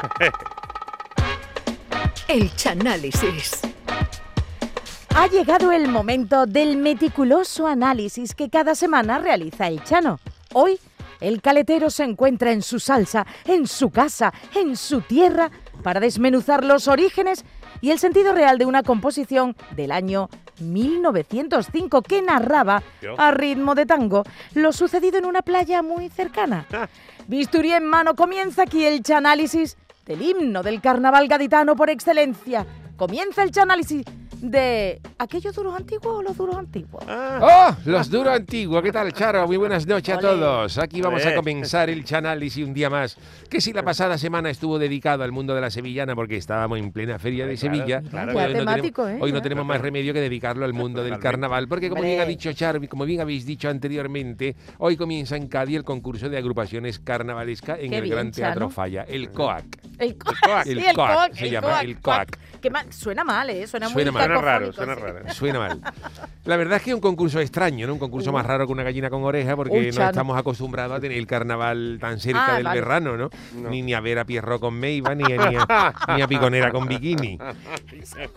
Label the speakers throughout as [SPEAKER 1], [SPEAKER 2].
[SPEAKER 1] El Chanálisis.
[SPEAKER 2] Ha llegado el momento del meticuloso análisis que cada semana realiza el Chano. Hoy, el caletero se encuentra en su salsa, en su casa, en su tierra, para desmenuzar los orígenes y el sentido real de una composición del año 1905 que narraba a ritmo de tango lo sucedido en una playa muy cercana. Bisturí en mano comienza aquí el chanálisis del himno del carnaval gaditano por excelencia. Comienza el chanálisis de aquellos duros antiguos o los duros antiguos.
[SPEAKER 3] ¡Oh! Los duros antiguos. ¿Qué tal, Charo? Muy buenas noches a todos. Aquí vamos a comenzar el chanálisis un día más. Que si la pasada semana estuvo dedicado al mundo de la sevillana porque estábamos en plena feria de
[SPEAKER 4] Claro,
[SPEAKER 3] Sevilla,
[SPEAKER 4] claro.
[SPEAKER 2] Ya
[SPEAKER 3] hoy, no
[SPEAKER 2] temático,
[SPEAKER 3] tenemos,
[SPEAKER 2] ¿eh?
[SPEAKER 3] hoy no tenemos más remedio que dedicarlo al mundo del carnaval. Porque como bien ha dicho Charo, como bien habéis dicho anteriormente, hoy comienza en Cádiz el concurso de agrupaciones carnavalescas en
[SPEAKER 2] Qué
[SPEAKER 3] el
[SPEAKER 2] bien,
[SPEAKER 3] Gran Teatro. Falla, el COAC.
[SPEAKER 2] El, co-
[SPEAKER 4] coac.
[SPEAKER 2] sí,
[SPEAKER 3] El
[SPEAKER 2] el
[SPEAKER 3] coac,
[SPEAKER 2] coac,
[SPEAKER 3] se
[SPEAKER 2] el
[SPEAKER 3] llama,
[SPEAKER 2] coac,
[SPEAKER 3] el coac.
[SPEAKER 2] Suena mal, ¿eh? Suena,
[SPEAKER 3] Suena
[SPEAKER 2] muy
[SPEAKER 3] mal.
[SPEAKER 4] Suena raro, suena
[SPEAKER 2] sí.
[SPEAKER 4] raro.
[SPEAKER 3] Suena mal. La verdad es que es un concurso extraño, ¿no? Un concurso más raro que una gallina con oreja porque
[SPEAKER 2] Uy,
[SPEAKER 3] no estamos acostumbrados a tener el carnaval tan cerca
[SPEAKER 2] Ah,
[SPEAKER 3] del
[SPEAKER 2] vale.
[SPEAKER 3] verano, ¿no? Ni, ni a ver a Pierro con Meiva, ni, a- ni a, ni a Piconera con bikini.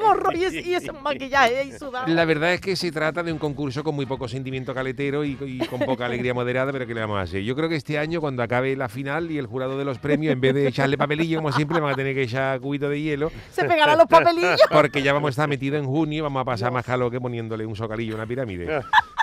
[SPEAKER 2] Morro y, ese- y ese maquillaje ahí sudado.
[SPEAKER 3] La verdad es que se trata de un concurso con muy poco sentimiento caletero y, y con poca alegría moderada, pero ¿qué le vamos a hacer? Yo creo que este año, cuando acabe la final y el jurado de los premios, en vez de echarle papelillo, como siempre, van a tener que echar cubito de hielo,
[SPEAKER 2] Se pegarán los papelillos.
[SPEAKER 3] porque ya vamos a estar metidos en junio, vamos a pasar más calor que poniéndole un socalillo a una pirámide.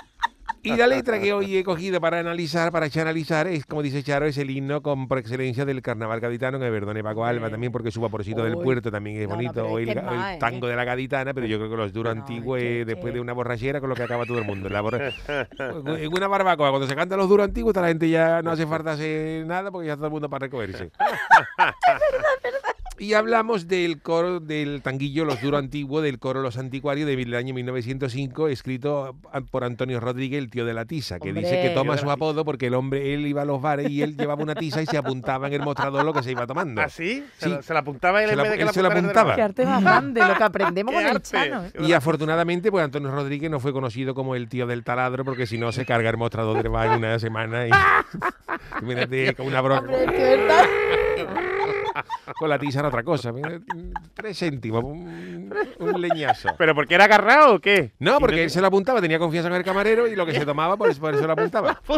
[SPEAKER 3] Y la letra que hoy he cogido para analizar, para analizar, es, como dice Charo, es el himno con, por excelencia del carnaval gaditano, que perdone Paco Alba
[SPEAKER 2] Sí.
[SPEAKER 3] también, porque su vaporcito del puerto también es
[SPEAKER 2] No, no,
[SPEAKER 3] bonito,
[SPEAKER 2] pero
[SPEAKER 3] o
[SPEAKER 2] es
[SPEAKER 3] el,
[SPEAKER 2] es
[SPEAKER 3] ga- el
[SPEAKER 2] ¿eh?
[SPEAKER 3] tango de la gaditana, pero yo creo que los duros
[SPEAKER 2] No, es
[SPEAKER 3] antiguos, después de una borrachera, con lo que acaba todo el mundo. La borra- en una barbacoa, cuando se cantan los duros antiguos, la gente ya no hace falta hacer nada, porque ya todo el mundo para recogerse. Y hablamos del coro del tanguillo Los Duro Antiguo, del coro Los Anticuarios del año 1905, escrito a- por Antonio Rodríguez, el tío de la tiza, que dice que toma su apodo porque el hombre, él iba a los bares y él llevaba una tiza y se apuntaba en el mostrador lo que se iba tomando.
[SPEAKER 4] ¿Ah, sí? Se,
[SPEAKER 3] Sí.
[SPEAKER 4] la, se la apuntaba él
[SPEAKER 3] Se
[SPEAKER 4] en vez de que
[SPEAKER 3] él
[SPEAKER 4] la
[SPEAKER 3] se la apuntaba.
[SPEAKER 2] Qué arte más grande, lo que aprendemos con el
[SPEAKER 4] arte.
[SPEAKER 2] chano. ¿eh?
[SPEAKER 3] Y afortunadamente, pues Antonio Rodríguez no fue conocido como el tío del taladro, porque si no se carga el mostrador del bar en una semana y Imagínate, con una bronca. Con la tiza era otra cosa. mira, Tres céntimos, un, un leñazo.
[SPEAKER 4] ¿Pero porque era agarrado o qué?
[SPEAKER 3] No, porque él se lo apuntaba, tenía confianza en el camarero y lo que se tomaba, por eso, por eso lo apuntaba.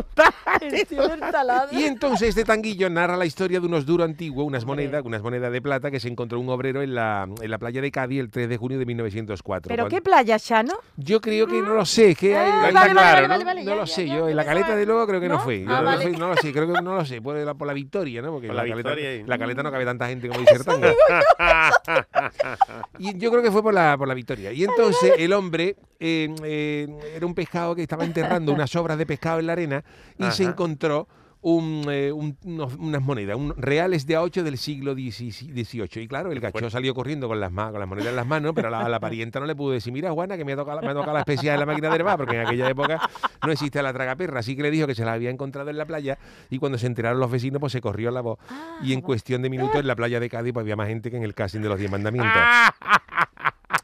[SPEAKER 3] Y entonces este tanguillo narra la historia de unos duros antiguos, unas monedas, unas monedas de plata que se encontró un obrero en la, en la playa de Cádiz el 3 de junio de 1904.
[SPEAKER 2] ¿Pero
[SPEAKER 3] Cuando-
[SPEAKER 2] qué playa, Chano?
[SPEAKER 3] Yo creo que no lo sé, que hay-
[SPEAKER 2] Ah, vale, vale,
[SPEAKER 4] claro,
[SPEAKER 2] vale,
[SPEAKER 4] ¿no?
[SPEAKER 2] vale, vale,
[SPEAKER 3] no
[SPEAKER 2] ya,
[SPEAKER 3] lo
[SPEAKER 2] ya,
[SPEAKER 3] sé,
[SPEAKER 2] ya,
[SPEAKER 3] yo en la caleta de luego creo que no,
[SPEAKER 2] ¿No?
[SPEAKER 3] fue. Yo
[SPEAKER 2] Ah,
[SPEAKER 3] no,
[SPEAKER 2] vale.
[SPEAKER 3] fui- no lo sé, creo que no lo sé, por la, por la victoria, ¿no? Porque
[SPEAKER 4] Por la
[SPEAKER 3] caleta,
[SPEAKER 4] victoria
[SPEAKER 3] la caleta no cabe tanta gente como dice el tango. Y yo creo que fue por la, por la victoria. Y entonces el hombre eh, eh, era un pescado que estaba enterrando unas obras de pescado en la arena y se encontró un, eh, un- unos- unas monedas, un, reales de A8 del siglo XVIII. Y claro, el gacho salió corriendo con las, ma- con las monedas en las manos, pero a la, a la parienta no le pudo decir, mira Juana, que me ha tocado, la- me ha tocado la especial de la máquina de herbar, porque en aquella época no existía la tragaperra. Así que le dijo que se la había encontrado en la playa y cuando se enteraron los vecinos, pues se corrió la voz. Y en cuestión de minutos en la playa de Cádiz pues, había más gente que en el casting de los Diez Mandamientos.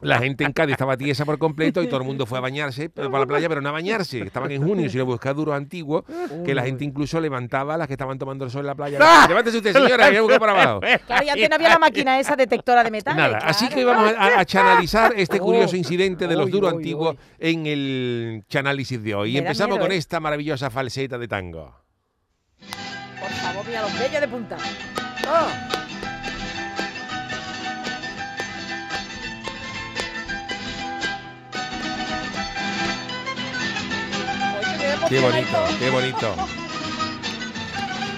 [SPEAKER 3] La gente en Cádiz estaba tiesa por completo y todo el mundo fue a bañarse pero para la playa, pero no a bañarse. Estaban en junio, si lo buscaba duros antiguos, que la gente incluso levantaba a las que estaban tomando el sol en la playa. Levántese usted, señora, que buscar para abajo.
[SPEAKER 2] Claro, y antes no había la máquina esa detectora de metales.
[SPEAKER 3] Nada, así que vamos a, a chanalizar este
[SPEAKER 2] Oh.
[SPEAKER 3] curioso incidente de los duros antiguos en el chanálisis de hoy. Y empezamos
[SPEAKER 2] miedo,
[SPEAKER 3] con
[SPEAKER 2] ¿eh?
[SPEAKER 3] esta maravillosa falseta de tango.
[SPEAKER 2] Por favor, mira los bellos de punta.
[SPEAKER 3] Qué bonito, qué bonito.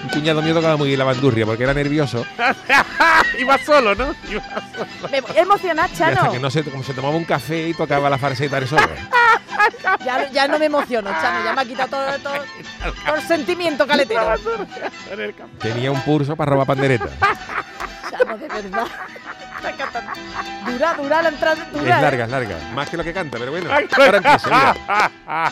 [SPEAKER 3] Un cuñado mío tocaba muy bien la bandurria porque era nervioso.
[SPEAKER 4] Iba solo, ¿no? Iba solo.
[SPEAKER 2] Me voy a emocionar,
[SPEAKER 3] Y hasta
[SPEAKER 2] Chano.
[SPEAKER 3] que no se, como se tomaba un café y tocaba la falseta de solo.
[SPEAKER 2] Ya, ya no me emociono, Chano. Ya me ha quitado todo, todo, todo el sentimiento caletero.
[SPEAKER 3] Tenía un pulso para robar pandereta.
[SPEAKER 2] Chano, de verdad. Dura, dura la entrada.
[SPEAKER 3] Es
[SPEAKER 2] Dura. ¿eh?
[SPEAKER 3] larga, es larga. Más que lo que canta, pero bueno. Ahora empieza, mira.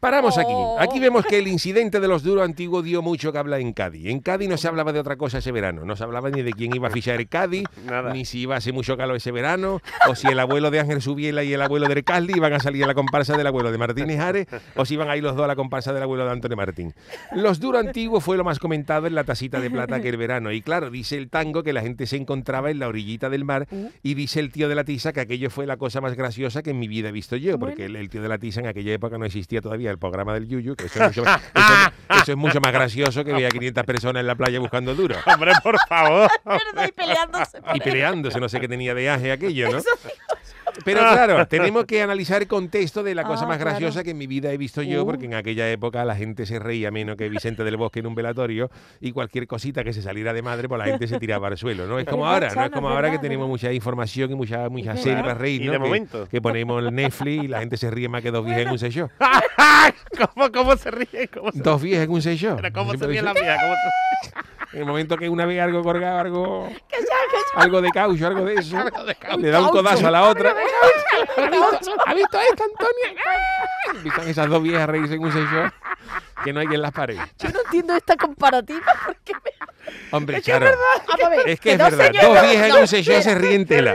[SPEAKER 3] Paramos aquí.
[SPEAKER 2] Oh.
[SPEAKER 3] Aquí vemos que el incidente de los duros antiguos dio mucho que hablar en Cádiz. En Cádiz no se hablaba de otra cosa ese verano. No se hablaba ni de quién iba a fichar el Cádiz,
[SPEAKER 4] Nada.
[SPEAKER 3] ni si iba a hacer mucho calor ese verano, o si el abuelo de Ángel Subiela y el abuelo de Recaldi iban a salir a la comparsa del abuelo de Martínez Ares, o si iban a ir los dos a la comparsa del abuelo de Antonio Martín. Los duros antiguos fue lo más comentado en la tacita de plata que el verano. Y claro, dice el tango que la gente se encontraba en la orillita del mar y dice el tío de la tiza que aquello fue la cosa más graciosa que en mi vida he visto yo, porque el, el tío de la tiza en aquella época no existía todavía el programa del Yuyu, que eso es mucho, más- eso- eso es mucho más gracioso que ver a 500 personas en la playa buscando duro.
[SPEAKER 4] Hombre, por favor.
[SPEAKER 2] Y peleándose.
[SPEAKER 3] Y peleándose, no sé qué tenía de aje aquello, ¿no? Pero claro, tenemos que analizar el contexto de la cosa
[SPEAKER 2] Ah,
[SPEAKER 3] más
[SPEAKER 2] claro.
[SPEAKER 3] graciosa que en mi vida he visto yo,
[SPEAKER 2] Uh.
[SPEAKER 3] porque en aquella época la gente se reía menos que Vicente del Bosque en un velatorio y cualquier cosita que se saliera de madre, pues la gente se tiraba al suelo, ¿no? Es como ahora, ¿no? Es como ahora que tenemos
[SPEAKER 2] verdad.
[SPEAKER 3] mucha información y mucha, mucha serie
[SPEAKER 2] verdad.
[SPEAKER 3] para reír,
[SPEAKER 4] Y de
[SPEAKER 3] que,
[SPEAKER 4] momento.
[SPEAKER 3] que ponemos el Netflix y la gente se ríe más que dos viejas en un sello.
[SPEAKER 4] ¿Cómo, ¿Cómo se ríe? ¿Cómo se,
[SPEAKER 3] Dos viejas en un sello.
[SPEAKER 4] pero ¿cómo se ríe la vieja? ¿Cómo se-
[SPEAKER 3] En el momento que una ve algo colgado, algo,
[SPEAKER 2] Que ya.
[SPEAKER 3] Algo de caucho, algo de eso, le da un codazo a la otra. ¿Ha visto, ¿Ha visto esto, Antonia? Visto esas dos viejas reírse en un sello que no hay quien las pare.
[SPEAKER 2] Yo no entiendo esta comparativa porque me...
[SPEAKER 3] Hombre, Charo, es que es verdad, dos viejas en
[SPEAKER 2] no,
[SPEAKER 3] un sello se ríen tela.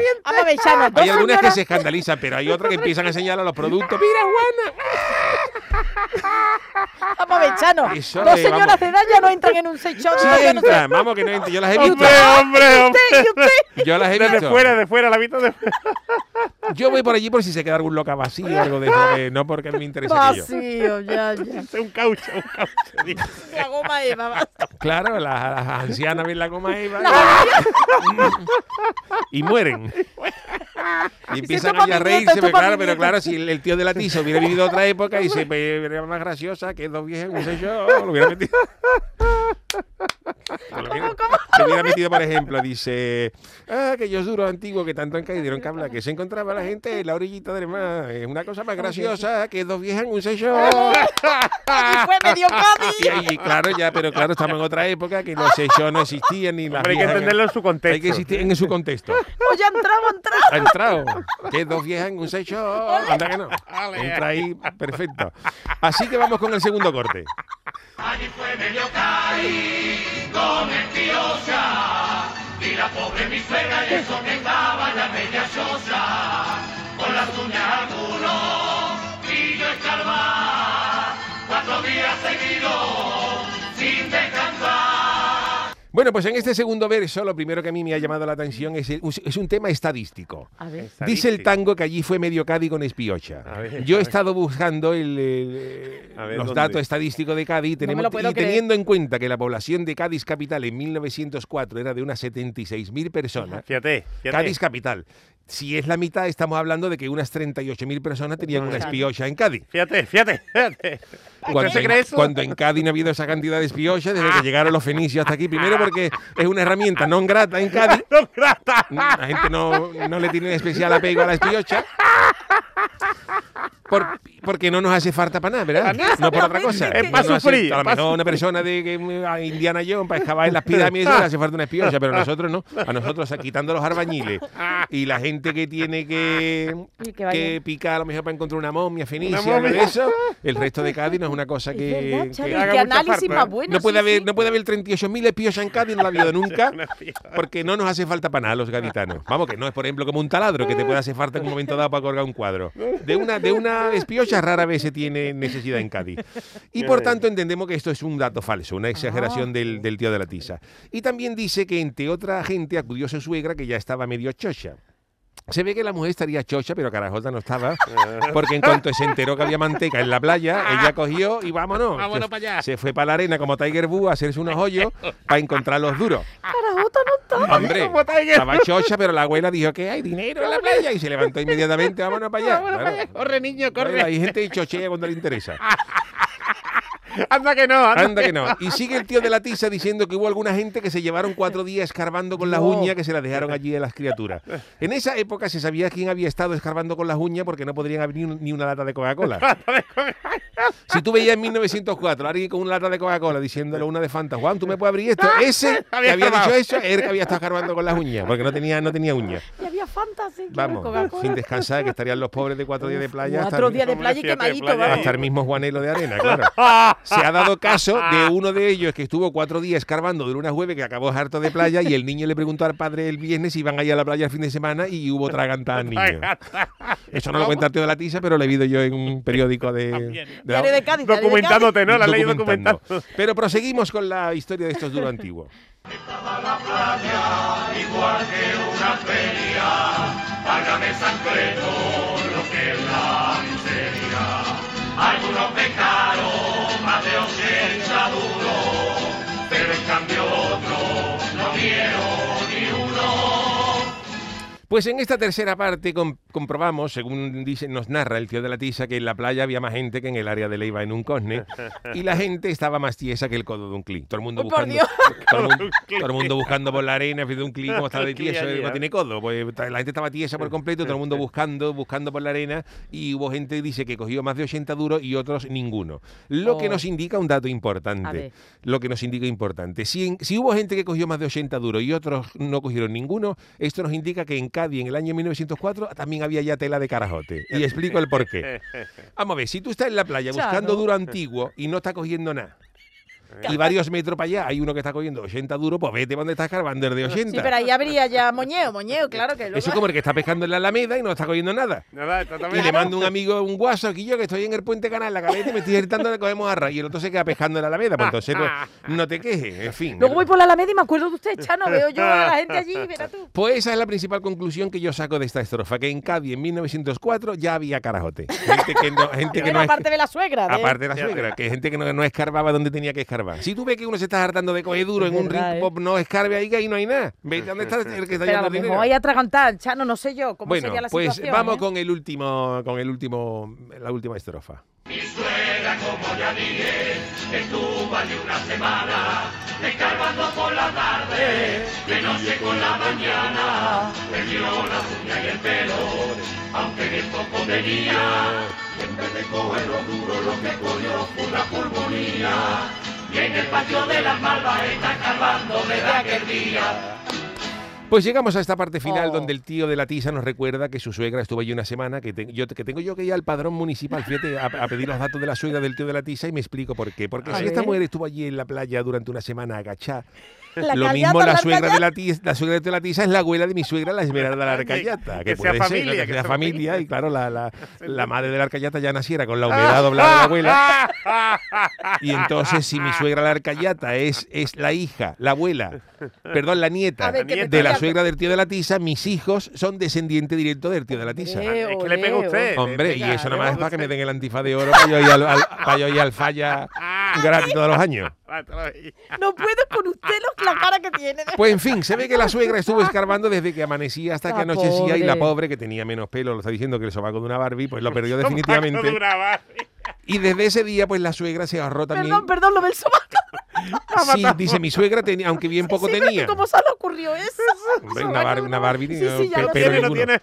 [SPEAKER 3] Hay algunas que
[SPEAKER 2] señoras-
[SPEAKER 3] se escandalizan, pero hay otras que empiezan a señalar los productos. ¡Mira, Juana!
[SPEAKER 2] Vamos a ver, Chano.
[SPEAKER 3] Eso
[SPEAKER 2] dos
[SPEAKER 3] de-
[SPEAKER 2] señoras
[SPEAKER 3] vamos.
[SPEAKER 2] de edad ya no entran en un sechón.
[SPEAKER 3] Sí
[SPEAKER 2] no sé.
[SPEAKER 3] entran, vamos que no entran. Yo las he visto.
[SPEAKER 4] Hombre, hombre, hombre.
[SPEAKER 2] ¿Y usted?
[SPEAKER 3] Yo las he visto.
[SPEAKER 4] fuera, de fuera, la vista de fuera.
[SPEAKER 3] Yo voy por allí por si se queda algún loca vacío o algo de eso, que no porque me interesa aquello.
[SPEAKER 2] Vacío, ya, ya.
[SPEAKER 4] Es un caucho, un caucho.
[SPEAKER 2] La goma Eva. basta.
[SPEAKER 3] Claro, las, las ancianas ven la goma Eva y mueren. Y empiezan a reírse, pero claro, pero claro, si el, el tío de la tiza hubiera vivido otra época y se ve era más graciosa que dos viejas, no sé yo, lo hubiera metido. Lo hubiera- Se hubiera metido, por ejemplo, dice, ah, aquellos duros antiguos que tanto han caído dieron que hablar, que se encontraba la gente en la orillita del mar. Es una cosa más graciosa que dos viejas en un sello.
[SPEAKER 2] Allí fue medio
[SPEAKER 3] Y
[SPEAKER 2] Cádiz.
[SPEAKER 3] ahí, claro, ya, pero claro, estamos en otra época que los sellos no existían ni las
[SPEAKER 4] Hombre, hay que entenderlo en su contexto.
[SPEAKER 3] Hay que existir en su contexto.
[SPEAKER 2] Pues ya entramos, entramos.
[SPEAKER 3] Ha entrado. Que dos viejas en un sello. Anda que no. Entra ahí, perfecto. Así que vamos con el segundo corte
[SPEAKER 4] con el tío ya. Y la pobre mi suegra y eso que estaba la media sosa, con las uñas al y yo escarbar cuatro días seguidos.
[SPEAKER 3] Bueno, pues en este segundo verso, lo primero que a mí me ha llamado la atención es, el- es un tema estadístico.
[SPEAKER 2] A ver.
[SPEAKER 3] Dice el tango que allí fue medio Cádiz con espiocha.
[SPEAKER 4] A ver,
[SPEAKER 3] Yo
[SPEAKER 4] a
[SPEAKER 3] he
[SPEAKER 4] ver.
[SPEAKER 3] estado buscando el, eh,
[SPEAKER 4] A ver,
[SPEAKER 3] los
[SPEAKER 4] ¿dónde?
[SPEAKER 3] datos estadísticos de Cádiz tenemos, y
[SPEAKER 2] creer.
[SPEAKER 3] teniendo en cuenta que la población de Cádiz capital en 1904 era de unas 76.000 personas.
[SPEAKER 4] Fíjate, fíjate.
[SPEAKER 3] Cádiz capital. Si es la mitad, estamos hablando de que unas 38.000 personas tenían una espiocha en Cádiz.
[SPEAKER 4] Fíjate, fíjate, fíjate.
[SPEAKER 3] Cuando
[SPEAKER 4] se
[SPEAKER 3] en,
[SPEAKER 4] cree eso?
[SPEAKER 3] cuando en Cádiz no ha habido esa cantidad de espiochas desde que llegaron los fenicios hasta aquí. Primero porque es una herramienta non grata en Cádiz.
[SPEAKER 4] No, grata.
[SPEAKER 3] La gente no, no le tiene especial apego a la espiocha. Por- porque no nos hace falta para nada, ¿verdad? No por otra cosa.
[SPEAKER 4] Es
[SPEAKER 3] No
[SPEAKER 4] pa'
[SPEAKER 3] nos hace-
[SPEAKER 4] sufrir,
[SPEAKER 3] A lo mejor una persona de que, a Indiana Jones para excavar en las pirámides le hace falta una espiocha, pero a nosotros no. A nosotros, o sea, quitando los arbañiles y la gente que tiene que, picar a lo mejor para encontrar una momia fenicia,
[SPEAKER 4] Una
[SPEAKER 3] algo de
[SPEAKER 4] momia.
[SPEAKER 3] eso, el resto de Cádiz no es una cosa
[SPEAKER 2] Es
[SPEAKER 3] que...
[SPEAKER 2] verdad,
[SPEAKER 3] que-
[SPEAKER 4] haga
[SPEAKER 2] análisis
[SPEAKER 4] falta,
[SPEAKER 2] más
[SPEAKER 4] ¿eh?
[SPEAKER 2] bueno.
[SPEAKER 3] no puede
[SPEAKER 2] sí,
[SPEAKER 3] haber,
[SPEAKER 2] sí.
[SPEAKER 3] no puede haber 38.000 espiochas en Cádiz, no la ha habido nunca. Porque no nos hace falta para nada los gaditanos. Vamos, que no es, por ejemplo, como un taladro que te puede hacer falta en un momento dado para colgar un cuadro. De una, de una espiocha rara vez se tiene necesidad en Cádiz. Y por tanto entendemos que esto es un dato falso, una exageración del, del tío de la tiza. Y también dice que entre otra gente acudió su suegra que ya estaba medio chocha. Se ve que la mujer estaría chocha, pero carajota no estaba, porque en cuanto se enteró que había manteca en la playa, ella cogió y vámonos.
[SPEAKER 4] Vámonos
[SPEAKER 3] se,
[SPEAKER 4] pa' allá.
[SPEAKER 3] se fue para la arena como Tiger Woods a hacerse unos hoyos para encontrar los duros.
[SPEAKER 2] Carajota no está.
[SPEAKER 3] Hombre,
[SPEAKER 4] Como Tiger.
[SPEAKER 3] estaba chocha, pero la abuela dijo que hay dinero en la playa y se levantó inmediatamente, vámonos para allá.
[SPEAKER 4] Vámonos para allá. Corre, niño, corre.
[SPEAKER 3] Hay gente que chochea cuando le interesa.
[SPEAKER 4] Anda que no, anda.
[SPEAKER 3] Anda que no. Y sigue el tío de la tiza diciendo que hubo alguna gente que se llevaron cuatro días escarbando con las
[SPEAKER 2] No.
[SPEAKER 3] uñas que se las dejaron allí a las criaturas. En esa época se sabía quién había estado escarbando con las uñas porque no podrían abrir ni una lata de Coca-Cola. Si tú veías en 1904 a alguien con una lata de Coca-Cola diciéndole a una de Fanta, Juan, ¿tú me puedes abrir esto? Ese que
[SPEAKER 4] Había
[SPEAKER 3] dicho eso, era el que había estado escarbando con las uñas, porque no tenía, no tenía uñas.
[SPEAKER 2] Y había fantasy, quiero
[SPEAKER 3] Vamos,
[SPEAKER 2] Coca-Cola.
[SPEAKER 3] sin descansar, que estarían los pobres de cuatro días de playa. hasta
[SPEAKER 2] Cuatro
[SPEAKER 3] el-
[SPEAKER 2] días de playa y quemadito, vamos.
[SPEAKER 3] hasta el mismo Juanelo de arena, claro. Se ha dado caso de uno de ellos que estuvo cuatro días escarbando de lunes a jueves, que acabó harto de playa, y el niño le preguntó al padre el viernes si iban a ir a la playa el fin de semana y hubo tragantada al niño. Eso no lo cuenta el tío de la tiza, pero lo he visto yo en un periódico de...
[SPEAKER 2] Diario de Cádiz, diario de
[SPEAKER 4] Documentándote, ¿no? La ley
[SPEAKER 3] documentando. Pero proseguimos con la historia de estos duros antiguos. Pues en esta tercera parte com- comprobamos, según dice, nos narra el tío de la tiza, que en la playa había más gente que en el área de Leiva en un cosne y la gente estaba más tiesa que el codo de un clic. Todo el mundo
[SPEAKER 2] por
[SPEAKER 3] buscando, todo el mundo, todo el mundo buscando por la arena, de un clic, como está de tieso, no
[SPEAKER 4] ¿eh?
[SPEAKER 3] tiene codo. Pues la gente estaba tiesa por completo, todo el mundo buscando, buscando por la arena y hubo gente que dice que cogió más de 80 duros y otros ninguno. Lo que
[SPEAKER 2] Oh.
[SPEAKER 3] nos indica un dato importante. Lo que nos indica importante. Si, en- si hubo gente que cogió más de 80 duros y otros no cogieron ninguno, esto nos indica que en Cádiz en el año 1904 también había ya tela de carajote. Y explico el porqué. Vamos a ver, si tú estás en la playa buscando duro antiguo y no estás cogiendo nada, y varios metros para allá hay uno que está cogiendo 80 duros, pues vete donde estás carbando el de 80.
[SPEAKER 2] Sí, pero ahí habría ya moñeo, moñeo, claro que luego...
[SPEAKER 3] Eso es como el que está pescando en la Alameda y no está cogiendo nada.
[SPEAKER 4] Nada,
[SPEAKER 3] Y le mando un amigo un WhatsApp aquí yo que estoy en el puente canal, la cabeza y me estoy gritando le cogemos arra. Y el otro se queda pescando en la Alameda, pues entonces no, no te quejes, en fin.
[SPEAKER 2] Luego voy por la Alameda y me acuerdo de usted, Chano, veo yo a la gente allí, verá tú.
[SPEAKER 3] Pues esa es la principal conclusión que yo saco de esta estrofa, que en Cádiz en 1904 ya había carajote. Gente que no, gente que no es-
[SPEAKER 2] aparte de la suegra.
[SPEAKER 3] aparte de la suegra, que gente que no, no escarbaba donde tenía que escarbar. Si tú ves que uno se está hartando de coger duro
[SPEAKER 2] Es
[SPEAKER 3] en un
[SPEAKER 2] verdad,
[SPEAKER 3] ring pop, no escarbe ahí que ahí no hay nada. Vete dónde está el que está
[SPEAKER 2] Pero a lo mejor hay atragantar, Chano, no sé yo cómo
[SPEAKER 3] Bueno,
[SPEAKER 2] sería la
[SPEAKER 3] pues
[SPEAKER 2] situación.
[SPEAKER 3] vamos
[SPEAKER 2] ¿eh?
[SPEAKER 3] con el último, con el último, la última estrofa
[SPEAKER 4] y en el patio de las malvas está cavando
[SPEAKER 2] de aquel
[SPEAKER 4] día.
[SPEAKER 3] Pues llegamos a esta parte final
[SPEAKER 2] Oh.
[SPEAKER 3] donde el tío de la tiza nos recuerda que su suegra estuvo allí una semana, que, te- yo, que tengo yo que ir al padrón municipal, fíjate, a, a pedir los datos de la suegra del tío de la tiza y me explico por qué. Porque
[SPEAKER 2] A
[SPEAKER 3] si esta mujer estuvo allí en la playa durante una semana agachada,
[SPEAKER 2] La
[SPEAKER 3] lo mismo la
[SPEAKER 2] la
[SPEAKER 3] suegra de la tiza, la suegra de la tiza es la abuela de mi suegra, la esmeralda de la arcayata. Que,
[SPEAKER 4] Que sea
[SPEAKER 3] puede ser,
[SPEAKER 4] familia,
[SPEAKER 3] que
[SPEAKER 4] que
[SPEAKER 3] sea familia, y claro, la, la, la madre de la arcayata ya naciera con la humedad doblada de la abuela. Y entonces, si mi suegra la arcayata es, es la hija, la abuela, perdón, la nieta
[SPEAKER 2] A ver,
[SPEAKER 4] ¿qué me
[SPEAKER 3] de la suegra del tío de la tiza, mis hijos son descendientes directos del tío de la tiza.
[SPEAKER 2] Hombre,
[SPEAKER 4] Es que le pega usted.
[SPEAKER 3] Hombre, y
[SPEAKER 4] Venga,
[SPEAKER 3] eso nada más es
[SPEAKER 4] pega
[SPEAKER 3] para que me den el antifaz de oro para yo ir al, al- para yo ir al falla gratis todos los años.
[SPEAKER 2] No puedo con usted los- la cara que tiene.
[SPEAKER 3] Pues en fin, se ve que la suegra estuvo escarbando desde que amanecía hasta que
[SPEAKER 2] La
[SPEAKER 3] anochecía y la
[SPEAKER 2] pobre.
[SPEAKER 3] pobre, que tenía menos pelo, lo está diciendo que el sobaco de una Barbie, pues lo perdió definitivamente.
[SPEAKER 4] Duraba.
[SPEAKER 3] Y desde ese día, pues la suegra se ahorró también.
[SPEAKER 2] Perdón, perdón, lo del sobaco.
[SPEAKER 3] Sí, dice mi suegra tenía, aunque bien poco
[SPEAKER 2] Sí,
[SPEAKER 3] tenía.
[SPEAKER 2] ¿Cómo se le ocurrió eso?
[SPEAKER 3] Hombre, una Barbie, una Barbie
[SPEAKER 2] Sí,
[SPEAKER 3] no,
[SPEAKER 2] sí, ya lo.
[SPEAKER 4] Tiene,
[SPEAKER 3] ninguno.
[SPEAKER 4] tiene.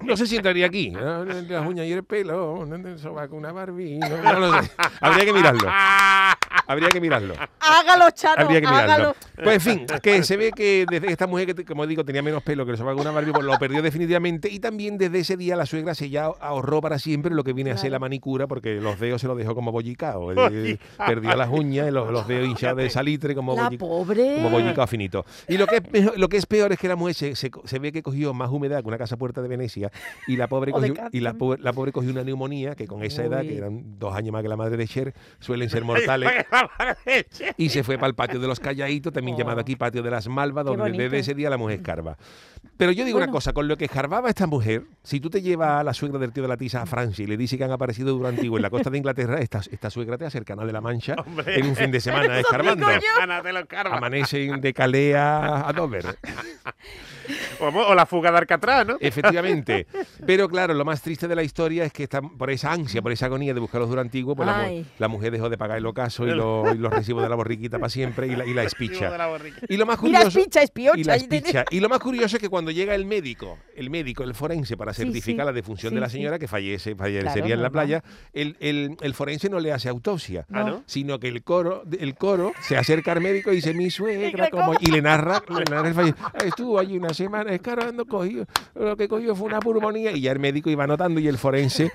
[SPEAKER 3] No sé si entraría aquí. ¿no? Las uñas y el pelo, ¿no? una Barbie. No, no lo sé. Habría que mirarlo. Habría que mirarlo.
[SPEAKER 2] Hágalo, Chano,
[SPEAKER 3] Habría que mirarlo.
[SPEAKER 2] hágalo.
[SPEAKER 3] Pues en fin, que se ve que desde esta mujer que, como digo, tenía menos pelo que de una Barbie, pues lo perdió definitivamente. Y también desde ese día la suegra se ya ahorró para siempre lo que viene a ser la manicura, porque los dedos se los dejó como bollicao. Eh. Perdió las uñas, los, los dedos hinchados de salitre como
[SPEAKER 2] La pobre.
[SPEAKER 3] como bollicao finito. Y lo que, es peor, lo que es peor es que la mujer se, se, se ve que cogió más humedad que una casa puerta de Venecia y la pobre cogió, y la, pobre, la pobre cogió una neumonía que con esa edad, que eran dos años más que la madre de Cher, suelen ser mortales. Y se fue para el patio de los calladitos, también
[SPEAKER 2] Oh.
[SPEAKER 3] llamado aquí patio de las malvas, donde desde ese día la mujer escarba. Pero yo digo una
[SPEAKER 2] Bueno.
[SPEAKER 3] cosa, con lo que escarbaba esta mujer, si tú te llevas a la suegra del tío de la tiza a Francia y le dices que han aparecido durante en la costa de Inglaterra, esta, esta suegra te hace el canal de la Mancha
[SPEAKER 4] Hombre.
[SPEAKER 3] en un fin de semana escarbando.
[SPEAKER 4] lo carva.
[SPEAKER 3] Amanecen de Calea a Dover.
[SPEAKER 4] O, o la fuga de Alcatraz, ¿no?
[SPEAKER 3] Efectivamente. Pero claro, lo más triste de la historia es que está por esa ansia, por esa agonía de buscar los duros antiguos, pues la, la mujer dejó de pagar el ocaso y,
[SPEAKER 4] El
[SPEAKER 3] lo- los, los recibos de la borriquita para siempre y la, y la espicha.
[SPEAKER 4] la.
[SPEAKER 3] Y lo más curioso...
[SPEAKER 2] espicha, espiocha.
[SPEAKER 3] y la espicha. Y lo más curioso es que cuando llega el médico, el médico, el forense, para certificar
[SPEAKER 2] sí.
[SPEAKER 3] la defunción
[SPEAKER 2] Sí,
[SPEAKER 3] de la
[SPEAKER 2] sí.
[SPEAKER 3] señora que fallece, fallecería
[SPEAKER 2] Claro,
[SPEAKER 3] en la playa, el, el- el forense no le hace autopsia,
[SPEAKER 4] Ah, ¿no?
[SPEAKER 3] sino que el coro, el coro se acerca al médico y dice, mi suegra,
[SPEAKER 2] ¿Y
[SPEAKER 3] como, y le narra, le narra el falle- Estuvo allí una semana escarando, cogió, lo que cogió fue una pulmonía, y ya el médico iba anotando y el forense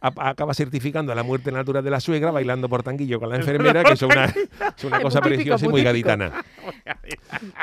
[SPEAKER 3] acaba certificando la muerte natural de la suegra bailando por tanguillo con la enfermera, que es una, es una cosa preciosa y
[SPEAKER 2] muy
[SPEAKER 3] gaditana.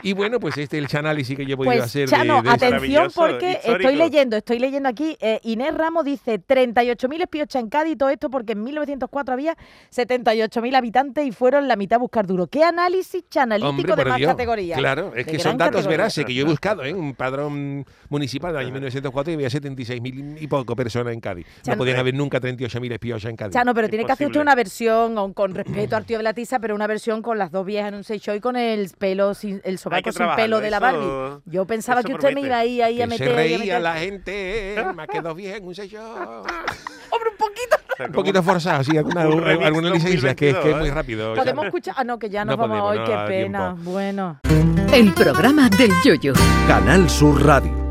[SPEAKER 3] Y bueno, pues este es el análisis que yo he podido
[SPEAKER 2] Pues
[SPEAKER 3] hacer
[SPEAKER 2] Chano,
[SPEAKER 3] de, de
[SPEAKER 2] atención porque
[SPEAKER 4] histórico.
[SPEAKER 2] estoy leyendo, estoy leyendo aquí, eh, Inés Ramos dice 38.000 espiochas en Cádiz, todo esto porque en 1904 había 78.000 habitantes y fueron la mitad a buscar duro. ¿Qué análisis chanalítico
[SPEAKER 3] Hombre,
[SPEAKER 2] de más
[SPEAKER 3] Dios.
[SPEAKER 2] categoría?
[SPEAKER 3] Claro, es
[SPEAKER 2] De
[SPEAKER 3] que son datos
[SPEAKER 2] categoría.
[SPEAKER 3] veraces que yo he buscado, ¿eh? Un padrón municipal del año 1904 y había 76.000 y poco personas en Cádiz. No podían haber nunca 38.000 espiochas en Cádiz.
[SPEAKER 2] Chano, pero tiene que hacer usted una versión con respeto al tío de la tiza, pero una versión con las dos viejas en un seis show y con el pelo sin, el sobaco
[SPEAKER 4] que
[SPEAKER 2] sin pelo de la
[SPEAKER 4] eso-
[SPEAKER 2] Barbie. Yo pensaba que usted me iba ahí, ahí a
[SPEAKER 3] Que
[SPEAKER 2] meter.
[SPEAKER 3] se
[SPEAKER 2] a
[SPEAKER 3] reía
[SPEAKER 2] meter-
[SPEAKER 3] la gente, me quedó bien, un sello.
[SPEAKER 2] Hombre, un poquito.
[SPEAKER 4] O sea,
[SPEAKER 3] Un poquito forzado, sí, alguna,
[SPEAKER 4] Un remix
[SPEAKER 3] algunas licencias que, que es
[SPEAKER 4] 2022,
[SPEAKER 3] muy
[SPEAKER 4] ¿eh?
[SPEAKER 3] rápido.
[SPEAKER 2] Podemos escuchar. Ah, no, que ya
[SPEAKER 3] No
[SPEAKER 2] vamos
[SPEAKER 3] podemos,
[SPEAKER 2] hoy,
[SPEAKER 3] no
[SPEAKER 2] qué pena.
[SPEAKER 3] tiempo.
[SPEAKER 2] Bueno.
[SPEAKER 1] El programa del yoyo.
[SPEAKER 5] Canal Sur Radio.